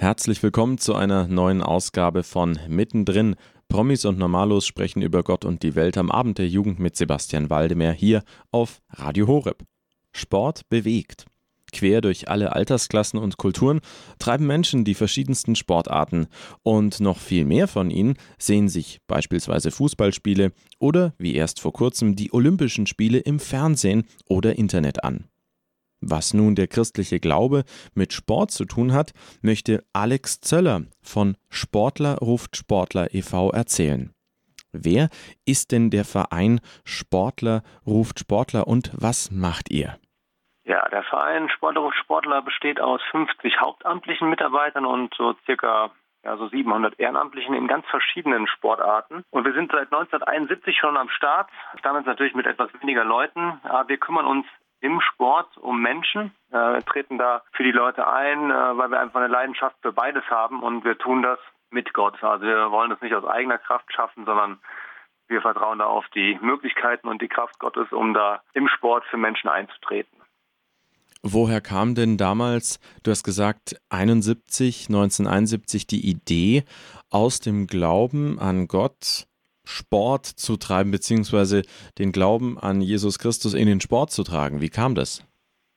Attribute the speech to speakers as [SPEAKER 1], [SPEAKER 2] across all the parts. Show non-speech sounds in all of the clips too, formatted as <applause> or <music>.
[SPEAKER 1] Herzlich willkommen zu einer neuen Ausgabe von Mittendrin. Promis und Normalos sprechen über Gott und die Welt am Abend der Jugend mit Sebastian Waldemar hier auf Radio Horeb. Sport bewegt. Quer durch alle Altersklassen und Kulturen treiben Menschen die verschiedensten Sportarten und noch viel mehr von ihnen sehen sich beispielsweise Fußballspiele oder wie erst vor kurzem die Olympischen Spiele im Fernsehen oder Internet an. Was nun der christliche Glaube mit Sport zu tun hat, möchte Alex Zöller von Sportler ruft Sportler e.V. erzählen. Wer ist denn der Verein Sportler ruft Sportler und was macht ihr?
[SPEAKER 2] Ja, der Verein Sportler ruft Sportler besteht aus 50 hauptamtlichen Mitarbeitern und so circa ja, so 700 Ehrenamtlichen in ganz verschiedenen Sportarten. Und wir sind seit 1971 schon am Start. Damals natürlich mit etwas weniger Leuten. Aber wir kümmern uns im Sport um Menschen, äh, treten da für die Leute ein, äh, weil wir einfach eine Leidenschaft für beides haben und wir tun das mit Gott. Also wir wollen das nicht aus eigener Kraft schaffen, sondern wir vertrauen da auf die Möglichkeiten und die Kraft Gottes, um da im Sport für Menschen einzutreten.
[SPEAKER 1] Woher kam denn damals, du hast gesagt, 71, 1971 die Idee aus dem Glauben an Gott Sport zu treiben, beziehungsweise den Glauben an Jesus Christus in den Sport zu tragen. Wie kam das?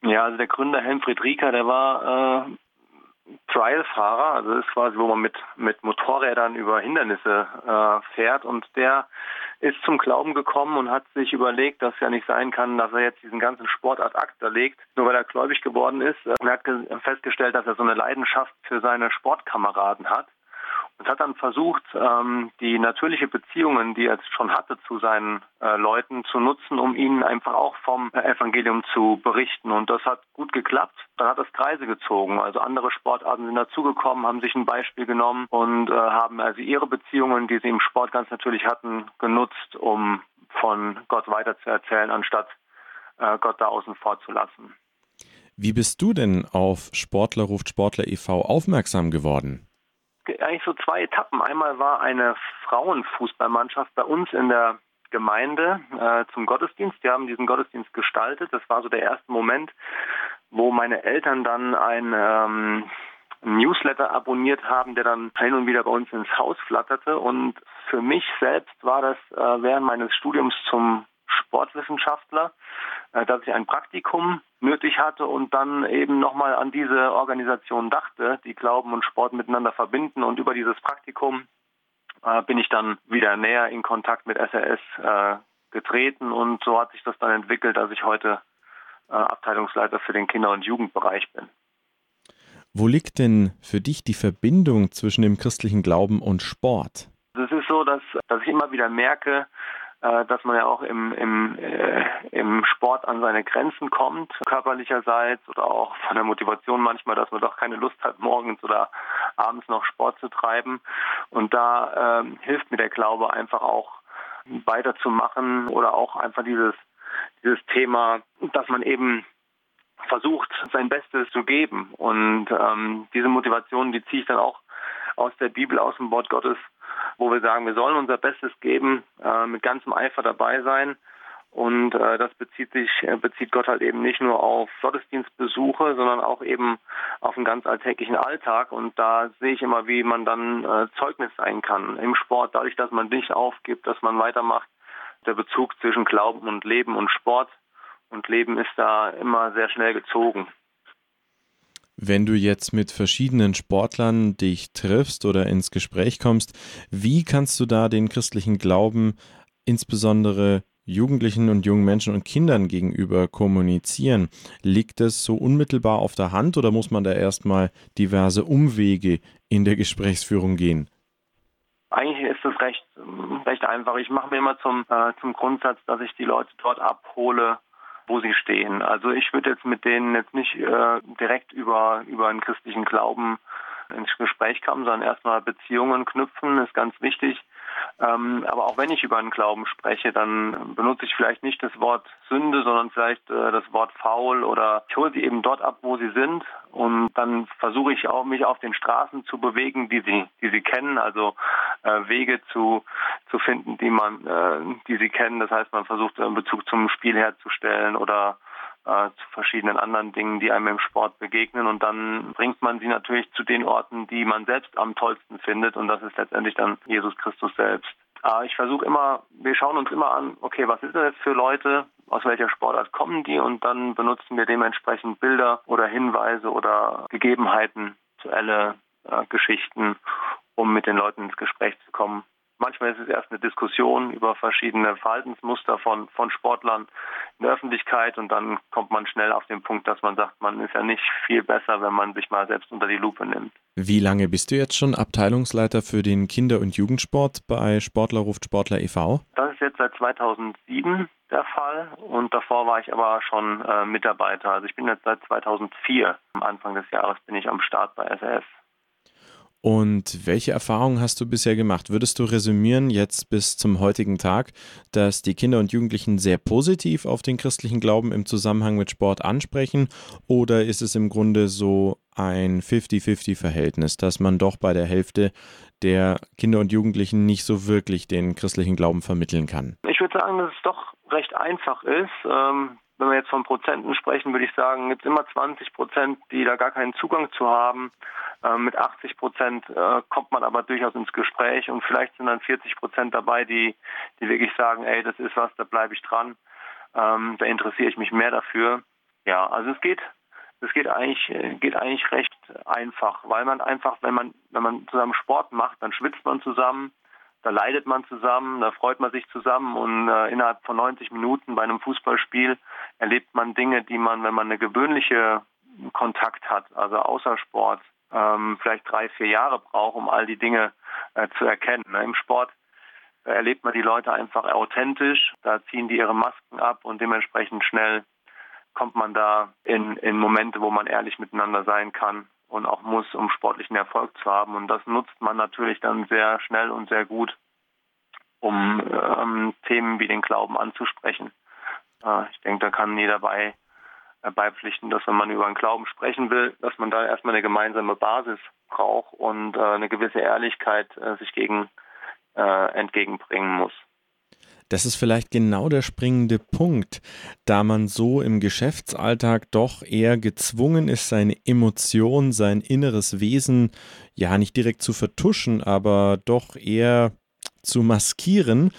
[SPEAKER 2] Ja, also der Gründer Helmfried Rieker, der war äh, Trial-Fahrer, also das ist quasi, wo man mit, mit Motorrädern über Hindernisse äh, fährt und der ist zum Glauben gekommen und hat sich überlegt, dass ja nicht sein kann, dass er jetzt diesen ganzen Sportart Akt erlegt, nur weil er gläubig geworden ist. Und er hat festgestellt, dass er so eine Leidenschaft für seine Sportkameraden hat und hat dann versucht, ähm, die natürliche Beziehungen, die er schon hatte zu seinen äh, Leuten, zu nutzen, um ihnen einfach auch vom Evangelium zu berichten. Und das hat gut geklappt. Dann hat das Kreise gezogen. Also andere Sportarten sind dazugekommen, haben sich ein Beispiel genommen und äh, haben also ihre Beziehungen, die sie im Sport ganz natürlich hatten, genutzt, um von Gott weiterzuerzählen, anstatt äh, Gott da außen vor zu lassen.
[SPEAKER 1] Wie bist du denn auf Sportler ruft Sportler e.V. aufmerksam geworden?
[SPEAKER 2] Eigentlich so zwei Etappen. Einmal war eine Frauenfußballmannschaft bei uns in der Gemeinde äh, zum Gottesdienst. Die haben diesen Gottesdienst gestaltet. Das war so der erste Moment, wo meine Eltern dann ein ähm, Newsletter abonniert haben, der dann hin und wieder bei uns ins Haus flatterte. Und für mich selbst war das äh, während meines Studiums zum Sportwissenschaftler, äh, dass ich ein Praktikum nötig hatte und dann eben nochmal an diese Organisation dachte, die Glauben und Sport miteinander verbinden. Und über dieses Praktikum äh, bin ich dann wieder näher in Kontakt mit SRS äh, getreten und so hat sich das dann entwickelt, dass ich heute Abteilungsleiter für den Kinder- und Jugendbereich bin.
[SPEAKER 1] Wo liegt denn für dich die Verbindung zwischen dem christlichen Glauben und Sport?
[SPEAKER 2] Es ist so, dass, dass ich immer wieder merke, äh, dass man ja auch im, im, äh, im Sport an seine Grenzen kommt, körperlicherseits oder auch von der Motivation manchmal, dass man doch keine Lust hat, morgens oder abends noch Sport zu treiben. Und da ähm, hilft mir der Glaube einfach auch weiterzumachen oder auch einfach dieses, dieses Thema, dass man eben versucht, sein Bestes zu geben. Und ähm, diese Motivation, die ziehe ich dann auch aus der Bibel, aus dem Wort Gottes wo wir sagen, wir sollen unser Bestes geben, äh, mit ganzem Eifer dabei sein. Und äh, das bezieht sich, äh, bezieht Gott halt eben nicht nur auf Gottesdienstbesuche, sondern auch eben auf einen ganz alltäglichen Alltag. Und da sehe ich immer, wie man dann äh, Zeugnis sein kann im Sport, dadurch, dass man nicht aufgibt, dass man weitermacht. Der Bezug zwischen Glauben und Leben und Sport und Leben ist da immer sehr schnell gezogen.
[SPEAKER 1] Wenn du jetzt mit verschiedenen Sportlern dich triffst oder ins Gespräch kommst, wie kannst du da den christlichen Glauben insbesondere Jugendlichen und jungen Menschen und Kindern gegenüber kommunizieren? Liegt es so unmittelbar auf der Hand oder muss man da erstmal diverse Umwege in der Gesprächsführung gehen?
[SPEAKER 2] Eigentlich ist es recht, recht einfach. Ich mache mir immer zum, äh, zum Grundsatz, dass ich die Leute dort abhole, wo sie stehen. Also ich würde jetzt mit denen jetzt nicht äh, direkt über, über einen christlichen Glauben ins Gespräch kommen, sondern erstmal Beziehungen knüpfen, ist ganz wichtig. Ähm, aber auch wenn ich über einen Glauben spreche, dann benutze ich vielleicht nicht das Wort Sünde, sondern vielleicht äh, das Wort faul oder ich hole sie eben dort ab, wo sie sind und dann versuche ich auch mich auf den Straßen zu bewegen, die sie, die sie kennen, also äh, Wege zu zu finden, die man, äh, die sie kennen. Das heißt, man versucht einen Bezug zum Spiel herzustellen oder äh, zu verschiedenen anderen Dingen, die einem im Sport begegnen. Und dann bringt man sie natürlich zu den Orten, die man selbst am tollsten findet. Und das ist letztendlich dann Jesus Christus selbst. Äh, ich versuche immer, wir schauen uns immer an, okay, was ist das für Leute? Aus welcher Sportart kommen die? Und dann benutzen wir dementsprechend Bilder oder Hinweise oder Gegebenheiten, aktuelle äh, Geschichten, um mit den Leuten ins Gespräch zu kommen. Manchmal ist es erst eine Diskussion über verschiedene Verhaltensmuster von, von Sportlern in der Öffentlichkeit und dann kommt man schnell auf den Punkt, dass man sagt, man ist ja nicht viel besser, wenn man sich mal selbst unter die Lupe nimmt.
[SPEAKER 1] Wie lange bist du jetzt schon Abteilungsleiter für den Kinder- und Jugendsport bei Sportler ruft Sportler e.V.?
[SPEAKER 2] Das ist jetzt seit 2007 der Fall und davor war ich aber schon äh, Mitarbeiter. Also ich bin jetzt seit 2004, am Anfang des Jahres bin ich am Start bei SRF.
[SPEAKER 1] Und welche Erfahrungen hast du bisher gemacht? Würdest du resümieren jetzt bis zum heutigen Tag, dass die Kinder und Jugendlichen sehr positiv auf den christlichen Glauben im Zusammenhang mit Sport ansprechen? Oder ist es im Grunde so ein 50-50-Verhältnis, dass man doch bei der Hälfte der Kinder und Jugendlichen nicht so wirklich den christlichen Glauben vermitteln kann?
[SPEAKER 2] Ich würde sagen, dass es doch recht einfach ist. Ähm wenn wir jetzt von Prozenten sprechen, würde ich sagen, gibt es immer 20 Prozent, die da gar keinen Zugang zu haben. Äh, mit 80 Prozent äh, kommt man aber durchaus ins Gespräch und vielleicht sind dann 40 Prozent dabei, die, die wirklich sagen, ey, das ist was, da bleibe ich dran, ähm, da interessiere ich mich mehr dafür. Ja, also es geht, es geht eigentlich, äh, geht eigentlich recht einfach, weil man einfach, wenn man, wenn man zusammen Sport macht, dann schwitzt man zusammen, da leidet man zusammen, da freut man sich zusammen und äh, innerhalb von 90 Minuten bei einem Fußballspiel erlebt man Dinge, die man, wenn man eine gewöhnliche Kontakt hat, also außer Sport, ähm, vielleicht drei, vier Jahre braucht, um all die Dinge äh, zu erkennen. Ne? Im Sport äh, erlebt man die Leute einfach authentisch, da ziehen die ihre Masken ab und dementsprechend schnell kommt man da in, in Momente, wo man ehrlich miteinander sein kann und auch muss, um sportlichen Erfolg zu haben. Und das nutzt man natürlich dann sehr schnell und sehr gut, um ähm, Themen wie den Glauben anzusprechen. Äh, ich denke, da kann jeder bei beipflichten, dass wenn man über den Glauben sprechen will, dass man da erstmal eine gemeinsame Basis braucht und äh, eine gewisse Ehrlichkeit äh, sich gegen äh, entgegenbringen muss.
[SPEAKER 1] Das ist vielleicht genau der springende Punkt, da man so im Geschäftsalltag doch eher gezwungen ist, seine Emotion, sein inneres Wesen ja nicht direkt zu vertuschen, aber doch eher zu maskieren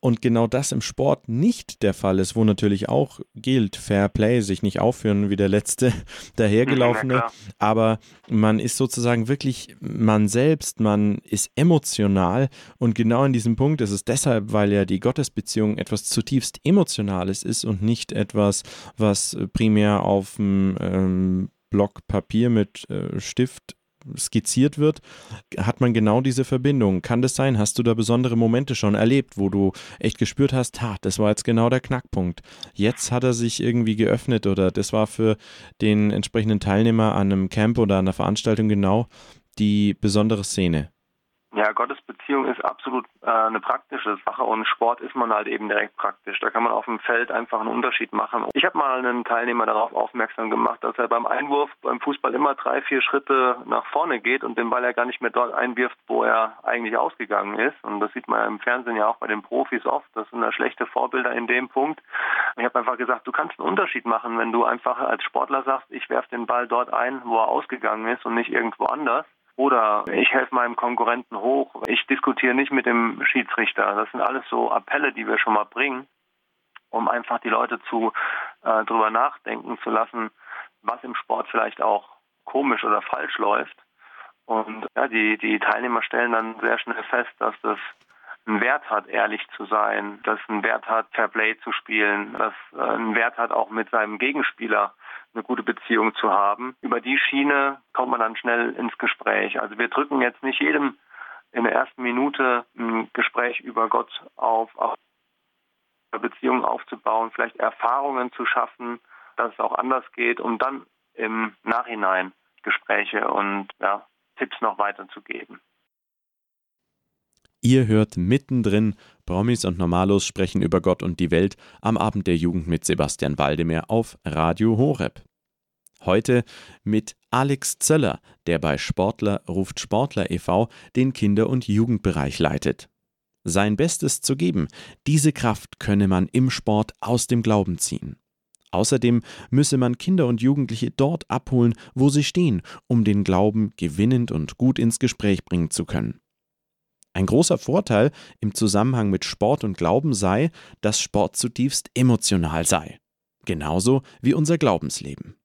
[SPEAKER 1] und genau das im Sport nicht der Fall ist, wo natürlich auch gilt, Fair Play, sich nicht aufführen wie der letzte <laughs> dahergelaufene, ja, aber man ist sozusagen wirklich man selbst, man ist emotional. Und genau in diesem Punkt ist es deshalb, weil ja die Gottesbeziehung etwas zutiefst Emotionales ist und nicht etwas, was primär auf dem ähm, Block Papier mit äh, Stift skizziert wird, hat man genau diese Verbindung. Kann das sein? Hast du da besondere Momente schon erlebt, wo du echt gespürt hast, ha, das war jetzt genau der Knackpunkt. Jetzt hat er sich irgendwie geöffnet oder das war für den entsprechenden Teilnehmer an einem Camp oder an einer Veranstaltung genau die besondere Szene.
[SPEAKER 2] Ja, Gottesbeziehung ist absolut äh, eine praktische Sache und Sport ist man halt eben direkt praktisch. Da kann man auf dem Feld einfach einen Unterschied machen. Ich habe mal einen Teilnehmer darauf aufmerksam gemacht, dass er beim Einwurf beim Fußball immer drei, vier Schritte nach vorne geht und den Ball ja gar nicht mehr dort einwirft, wo er eigentlich ausgegangen ist. Und das sieht man ja im Fernsehen ja auch bei den Profis oft. Das sind ja schlechte Vorbilder in dem Punkt. Ich habe einfach gesagt, du kannst einen Unterschied machen, wenn du einfach als Sportler sagst, ich werfe den Ball dort ein, wo er ausgegangen ist und nicht irgendwo anders. Oder ich helfe meinem Konkurrenten hoch. Ich diskutiere nicht mit dem Schiedsrichter. Das sind alles so Appelle, die wir schon mal bringen, um einfach die Leute zu äh, drüber nachdenken zu lassen, was im Sport vielleicht auch komisch oder falsch läuft. Und ja, die, die Teilnehmer stellen dann sehr schnell fest, dass das einen Wert hat, ehrlich zu sein, dass einen Wert hat, Fair Play zu spielen, dass äh, einen Wert hat, auch mit seinem Gegenspieler eine gute Beziehung zu haben. Über die Schiene kommt man dann schnell ins Gespräch. Also wir drücken jetzt nicht jedem in der ersten Minute ein Gespräch über Gott auf, auf Beziehungen aufzubauen, vielleicht Erfahrungen zu schaffen, dass es auch anders geht, um dann im Nachhinein Gespräche und ja, Tipps noch weiterzugeben.
[SPEAKER 1] Ihr hört mittendrin Promis und Normalos sprechen über Gott und die Welt am Abend der Jugend mit Sebastian Waldemar auf Radio Horeb. Heute mit Alex Zöller, der bei Sportler ruft Sportler e.V. den Kinder- und Jugendbereich leitet. Sein Bestes zu geben, diese Kraft könne man im Sport aus dem Glauben ziehen. Außerdem müsse man Kinder und Jugendliche dort abholen, wo sie stehen, um den Glauben gewinnend und gut ins Gespräch bringen zu können. Ein großer Vorteil im Zusammenhang mit Sport und Glauben sei, dass Sport zutiefst emotional sei. Genauso wie unser Glaubensleben.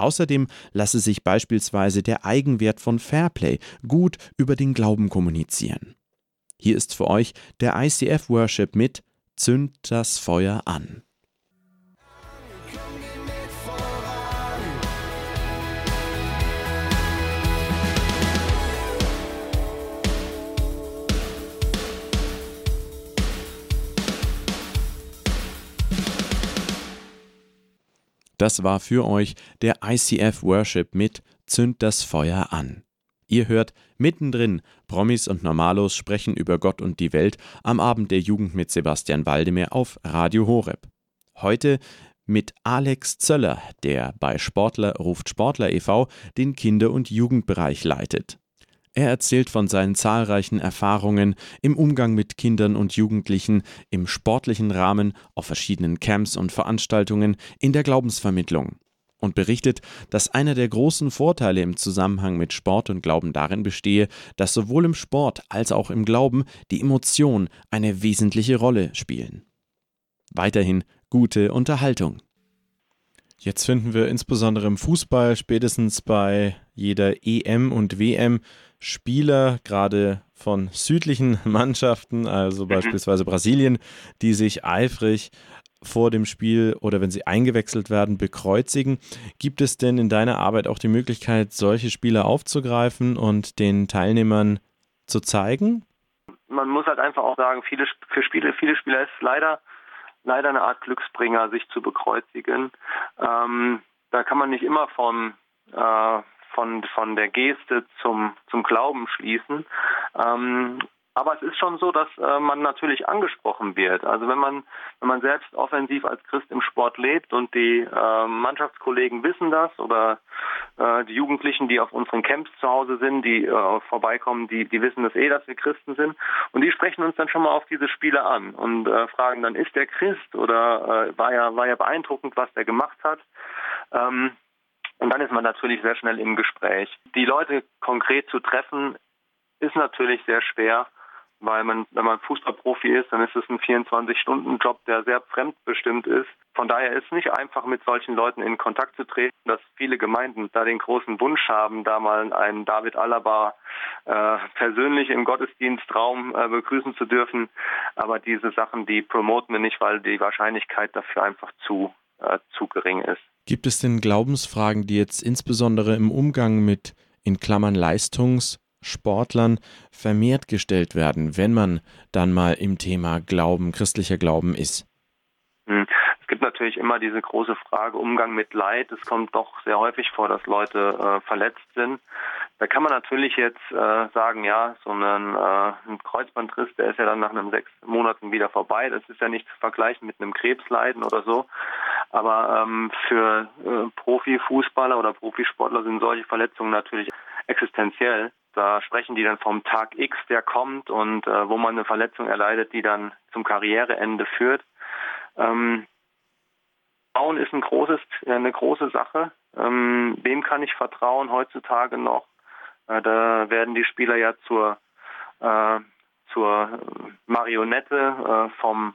[SPEAKER 1] Außerdem lasse sich beispielsweise der Eigenwert von Fairplay gut über den Glauben kommunizieren. Hier ist für euch der ICF Worship mit Zünd das Feuer an. Das war für euch der ICF Worship mit Zünd das Feuer an. Ihr hört mittendrin Promis und Normalos sprechen über Gott und die Welt am Abend der Jugend mit Sebastian Waldemar auf Radio Horeb. Heute mit Alex Zöller, der bei Sportler ruft Sportler e.V. den Kinder- und Jugendbereich leitet. Er erzählt von seinen zahlreichen Erfahrungen im Umgang mit Kindern und Jugendlichen im sportlichen Rahmen, auf verschiedenen Camps und Veranstaltungen, in der Glaubensvermittlung und berichtet, dass einer der großen Vorteile im Zusammenhang mit Sport und Glauben darin bestehe, dass sowohl im Sport als auch im Glauben die Emotionen eine wesentliche Rolle spielen. Weiterhin gute Unterhaltung. Jetzt finden wir insbesondere im Fußball, spätestens bei jeder EM und WM, Spieler, gerade von südlichen <laughs> Mannschaften, also mhm. beispielsweise Brasilien, die sich eifrig vor dem Spiel oder wenn sie eingewechselt werden, bekreuzigen. Gibt es denn in deiner Arbeit auch die Möglichkeit, solche Spieler aufzugreifen und den Teilnehmern zu zeigen?
[SPEAKER 2] Man muss halt einfach auch sagen, viele, für Spiele, viele Spieler ist leider leider eine Art Glücksbringer, sich zu bekreuzigen. Ähm, da kann man nicht immer von, äh, von, von der Geste zum, zum Glauben schließen. Ähm, aber es ist schon so, dass äh, man natürlich angesprochen wird. Also wenn man, wenn man selbst offensiv als Christ im Sport lebt und die äh, Mannschaftskollegen wissen das oder äh, die Jugendlichen, die auf unseren Camps zu Hause sind, die äh, vorbeikommen, die, die wissen das eh, dass wir Christen sind. Und die sprechen uns dann schon mal auf diese Spiele an und äh, fragen dann, ist der Christ oder äh, war ja, war ja beeindruckend, was der gemacht hat. Ähm, und dann ist man natürlich sehr schnell im Gespräch. Die Leute konkret zu treffen, ist natürlich sehr schwer weil man, wenn man Fußballprofi ist, dann ist es ein 24-Stunden-Job, der sehr fremdbestimmt ist. Von daher ist es nicht einfach, mit solchen Leuten in Kontakt zu treten, dass viele Gemeinden da den großen Wunsch haben, da mal einen David Alaba äh, persönlich im Gottesdienstraum äh, begrüßen zu dürfen. Aber diese Sachen, die promoten wir nicht, weil die Wahrscheinlichkeit dafür einfach zu, äh, zu gering ist.
[SPEAKER 1] Gibt es denn Glaubensfragen, die jetzt insbesondere im Umgang mit in Klammern Leistungs- Sportlern vermehrt gestellt werden, wenn man dann mal im Thema Glauben, christlicher Glauben ist?
[SPEAKER 2] Hm. Es gibt natürlich immer diese große Frage Umgang mit Leid. Es kommt doch sehr häufig vor, dass Leute äh, verletzt sind. Da kann man natürlich jetzt äh, sagen, ja, so ein, äh, ein Kreuzbandriss, der ist ja dann nach einem sechs Monaten wieder vorbei. Das ist ja nicht zu vergleichen mit einem Krebsleiden oder so. Aber ähm, für äh, Profifußballer oder Profisportler sind solche Verletzungen natürlich existenziell. Da sprechen die dann vom Tag X, der kommt und äh, wo man eine Verletzung erleidet, die dann zum Karriereende führt. Ähm, Vertrauen ist ein großes, eine große Sache. Ähm, wem kann ich vertrauen heutzutage noch? Äh, da werden die Spieler ja zur, äh, zur Marionette äh, vom,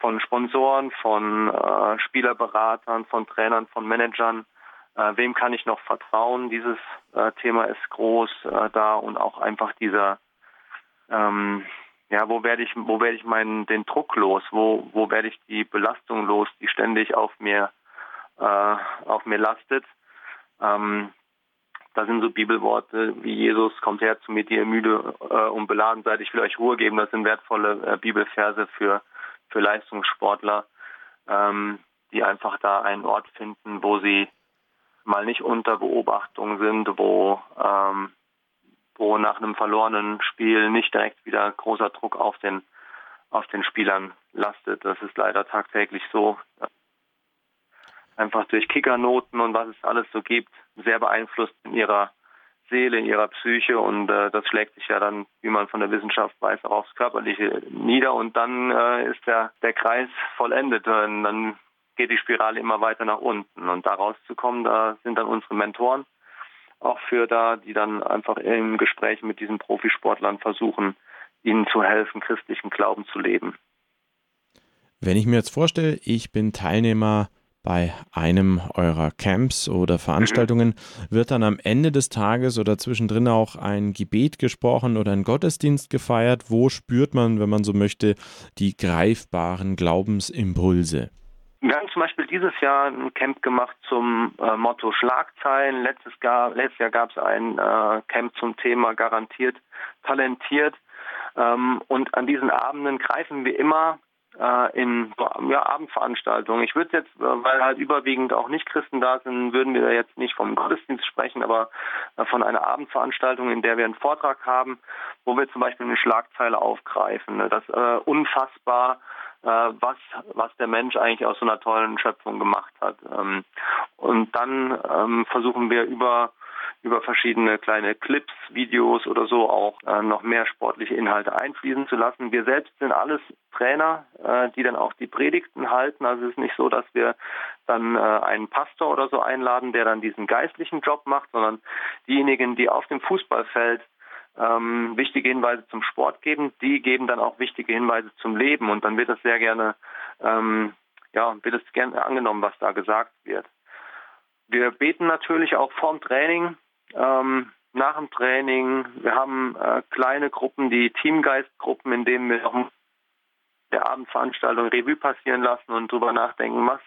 [SPEAKER 2] von Sponsoren, von äh, Spielerberatern, von Trainern, von Managern äh, wem kann ich noch vertrauen? Dieses äh, Thema ist groß äh, da und auch einfach dieser, ähm, ja, wo werde ich, wo werde ich meinen den Druck los? Wo, wo werde ich die Belastung los, die ständig auf mir, äh, auf mir lastet? Ähm, da sind so Bibelworte wie Jesus kommt her zu mir, die ihr müde äh, und beladen seid. Ich will euch Ruhe geben. Das sind wertvolle äh, Bibelverse für für Leistungssportler, ähm, die einfach da einen Ort finden, wo sie mal nicht unter Beobachtung sind, wo, ähm, wo nach einem verlorenen Spiel nicht direkt wieder großer Druck auf den, auf den Spielern lastet. Das ist leider tagtäglich so. Einfach durch Kickernoten und was es alles so gibt, sehr beeinflusst in ihrer Seele, in ihrer Psyche und äh, das schlägt sich ja dann, wie man von der Wissenschaft weiß, auch aufs Körperliche nieder und dann äh, ist der, der Kreis vollendet. Und dann geht die Spirale immer weiter nach unten. Und da rauszukommen, da sind dann unsere Mentoren auch für da, die dann einfach im Gespräch mit diesen Profisportlern versuchen, ihnen zu helfen, christlichen Glauben zu leben.
[SPEAKER 1] Wenn ich mir jetzt vorstelle, ich bin Teilnehmer bei einem eurer Camps oder Veranstaltungen, wird dann am Ende des Tages oder zwischendrin auch ein Gebet gesprochen oder ein Gottesdienst gefeiert? Wo spürt man, wenn man so möchte, die greifbaren Glaubensimpulse?
[SPEAKER 2] Wir haben zum Beispiel dieses Jahr ein Camp gemacht zum äh, Motto Schlagzeilen. Letztes, Jahr, letztes Jahr gab es ein äh, Camp zum Thema garantiert talentiert. Ähm, und an diesen Abenden greifen wir immer äh, in ja, Abendveranstaltungen. Ich würde jetzt, äh, weil halt überwiegend auch Nicht-Christen da sind, würden wir jetzt nicht vom Gottesdienst sprechen, aber äh, von einer Abendveranstaltung, in der wir einen Vortrag haben, wo wir zum Beispiel eine Schlagzeile aufgreifen. Ne? Das äh, unfassbar äh, was, was der Mensch eigentlich aus so einer tollen Schöpfung gemacht hat. Ähm, und dann ähm, versuchen wir über über verschiedene kleine Clips, Videos oder so auch äh, noch mehr sportliche Inhalte einfließen zu lassen. Wir selbst sind alles Trainer, äh, die dann auch die Predigten halten. Also es ist nicht so, dass wir dann äh, einen Pastor oder so einladen, der dann diesen geistlichen Job macht, sondern diejenigen, die auf dem Fußballfeld ähm, wichtige Hinweise zum Sport geben, die geben dann auch wichtige Hinweise zum Leben und dann wird das sehr gerne, ähm, ja, wird es gerne angenommen, was da gesagt wird. Wir beten natürlich auch vorm Training, ähm, nach dem Training. Wir haben äh, kleine Gruppen, die Teamgeistgruppen, in denen wir auch der Abendveranstaltung Revue passieren lassen und darüber nachdenken, was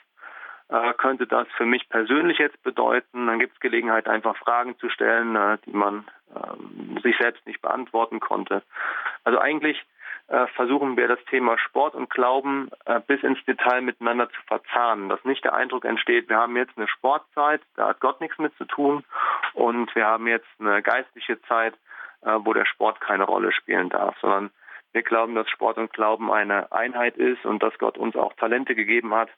[SPEAKER 2] äh, könnte das für mich persönlich jetzt bedeuten. Dann gibt es Gelegenheit, einfach Fragen zu stellen, äh, die man äh, sich selbst nicht beantworten konnte. Also eigentlich versuchen wir das Thema Sport und Glauben äh, bis ins Detail miteinander zu verzahnen, dass nicht der Eindruck entsteht, wir haben jetzt eine Sportzeit, da hat Gott nichts mit zu tun und wir haben jetzt eine geistliche Zeit, äh, wo der Sport keine Rolle spielen darf, sondern wir glauben, dass Sport und Glauben eine Einheit ist und dass Gott uns auch Talente gegeben hat,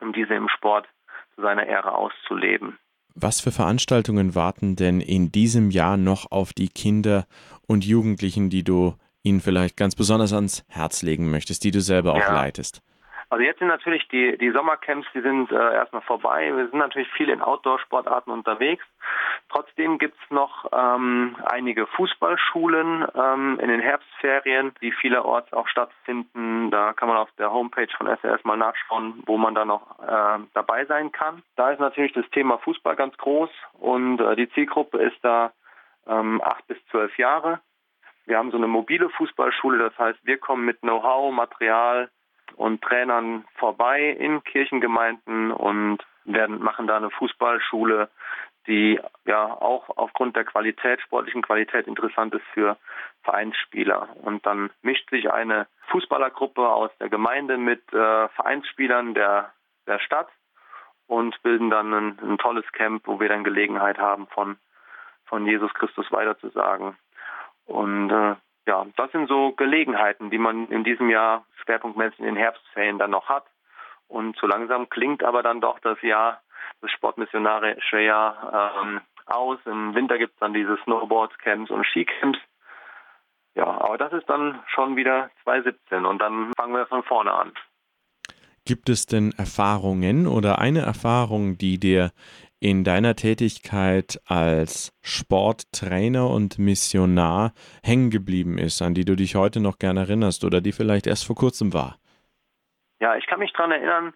[SPEAKER 2] um diese im Sport zu seiner Ehre auszuleben.
[SPEAKER 1] Was für Veranstaltungen warten denn in diesem Jahr noch auf die Kinder und Jugendlichen, die du ihnen vielleicht ganz besonders ans Herz legen möchtest, die du selber auch ja. leitest?
[SPEAKER 2] Also jetzt sind natürlich die, die Sommercamps, die sind äh, erstmal vorbei. Wir sind natürlich viel in Outdoor-Sportarten unterwegs. Trotzdem gibt's noch ähm, einige Fußballschulen ähm, in den Herbstferien, die vielerorts auch stattfinden. Da kann man auf der Homepage von SRS mal nachschauen, wo man da noch äh, dabei sein kann. Da ist natürlich das Thema Fußball ganz groß und äh, die Zielgruppe ist da ähm, acht bis zwölf Jahre. Wir haben so eine mobile Fußballschule, das heißt, wir kommen mit Know-how, Material, und Trainern vorbei in Kirchengemeinden und werden, machen da eine Fußballschule, die ja auch aufgrund der Qualität, sportlichen Qualität interessant ist für Vereinsspieler. Und dann mischt sich eine Fußballergruppe aus der Gemeinde mit äh, Vereinsspielern der, der Stadt und bilden dann ein, ein, tolles Camp, wo wir dann Gelegenheit haben, von, von Jesus Christus weiterzusagen. Und äh, ja, das sind so Gelegenheiten, die man in diesem Jahr schwerpunktmäßig in den Herbstferien dann noch hat. Und so langsam klingt aber dann doch das Jahr, das sportmissionarische Jahr ähm, aus. Im Winter gibt es dann diese Snowboard-Camps und Skicamps. Ja, aber das ist dann schon wieder 2017 und dann fangen wir von vorne an.
[SPEAKER 1] Gibt es denn Erfahrungen oder eine Erfahrung, die dir in deiner Tätigkeit als Sporttrainer und Missionar hängen geblieben ist, an die du dich heute noch gerne erinnerst oder die vielleicht erst vor kurzem war?
[SPEAKER 2] Ja, ich kann mich daran erinnern,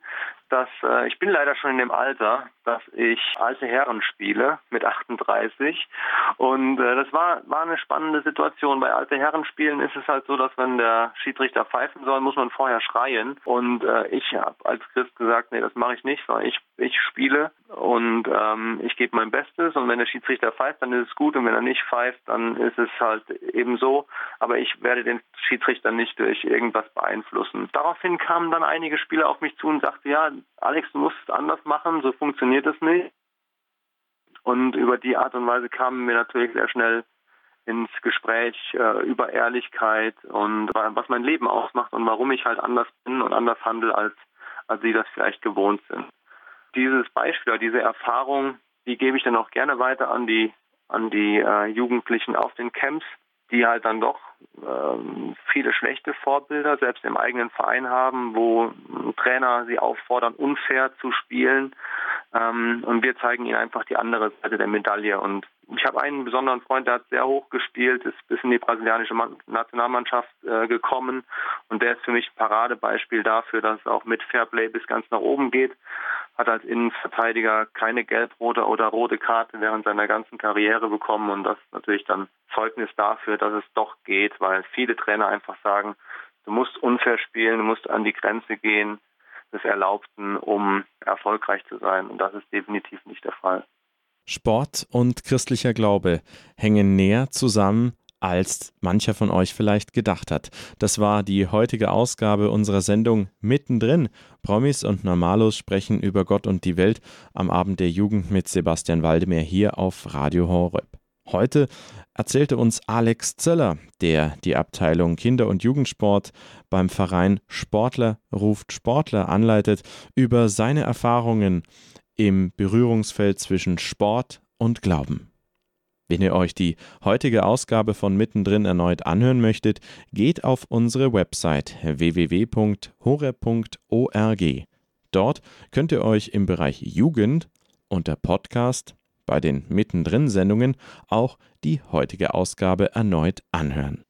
[SPEAKER 2] dass äh, ich bin leider schon in dem Alter, dass ich alte Herren spiele mit 38 und äh, das war war eine spannende Situation. Bei alte Herren spielen ist es halt so, dass wenn der Schiedsrichter pfeifen soll, muss man vorher schreien und äh, ich habe als Christ gesagt, nee, das mache ich nicht, sondern ich ich spiele und ähm, ich gebe mein Bestes und wenn der Schiedsrichter pfeift, dann ist es gut und wenn er nicht pfeift, dann ist es halt eben so, aber ich werde den Schiedsrichter nicht durch irgendwas beeinflussen. Daraufhin kamen dann einige Spieler auf mich zu und sagten, ja, Alex, du musst es anders machen, so funktioniert es nicht. Und über die Art und Weise kamen wir natürlich sehr schnell ins Gespräch äh, über Ehrlichkeit und was mein Leben ausmacht und warum ich halt anders bin und anders handle, als, als sie das vielleicht gewohnt sind. Dieses Beispiel, diese Erfahrung, die gebe ich dann auch gerne weiter an die, an die äh, Jugendlichen auf den Camps, die halt dann doch ähm, viele schlechte Vorbilder selbst im eigenen Verein haben, wo Trainer sie auffordern, unfair zu spielen. Ähm, und wir zeigen ihnen einfach die andere Seite der Medaille. Und ich habe einen besonderen Freund, der hat sehr hoch gespielt, ist bis in die brasilianische Nationalmannschaft äh, gekommen. Und der ist für mich ein Paradebeispiel dafür, dass es auch mit Fairplay bis ganz nach oben geht. Hat als Innenverteidiger keine gelb-rote oder rote Karte während seiner ganzen Karriere bekommen. Und das ist natürlich dann Zeugnis dafür, dass es doch geht, weil viele Trainer einfach sagen, du musst unfair spielen, du musst an die Grenze gehen des Erlaubten, um erfolgreich zu sein. Und das ist definitiv nicht der Fall.
[SPEAKER 1] Sport und christlicher Glaube hängen näher zusammen, als mancher von euch vielleicht gedacht hat. Das war die heutige Ausgabe unserer Sendung Mittendrin. Promis und Normalos sprechen über Gott und die Welt am Abend der Jugend mit Sebastian Waldemar hier auf Radio Horeb. Heute erzählte uns Alex Zöller, der die Abteilung Kinder- und Jugendsport beim Verein Sportler ruft Sportler anleitet, über seine Erfahrungen im Berührungsfeld zwischen Sport und Glauben. Wenn ihr euch die heutige Ausgabe von Mittendrin erneut anhören möchtet, geht auf unsere Website www.hore.org. Dort könnt ihr euch im Bereich Jugend unter Podcast bei den Mittendrin-Sendungen auch die heutige Ausgabe erneut anhören.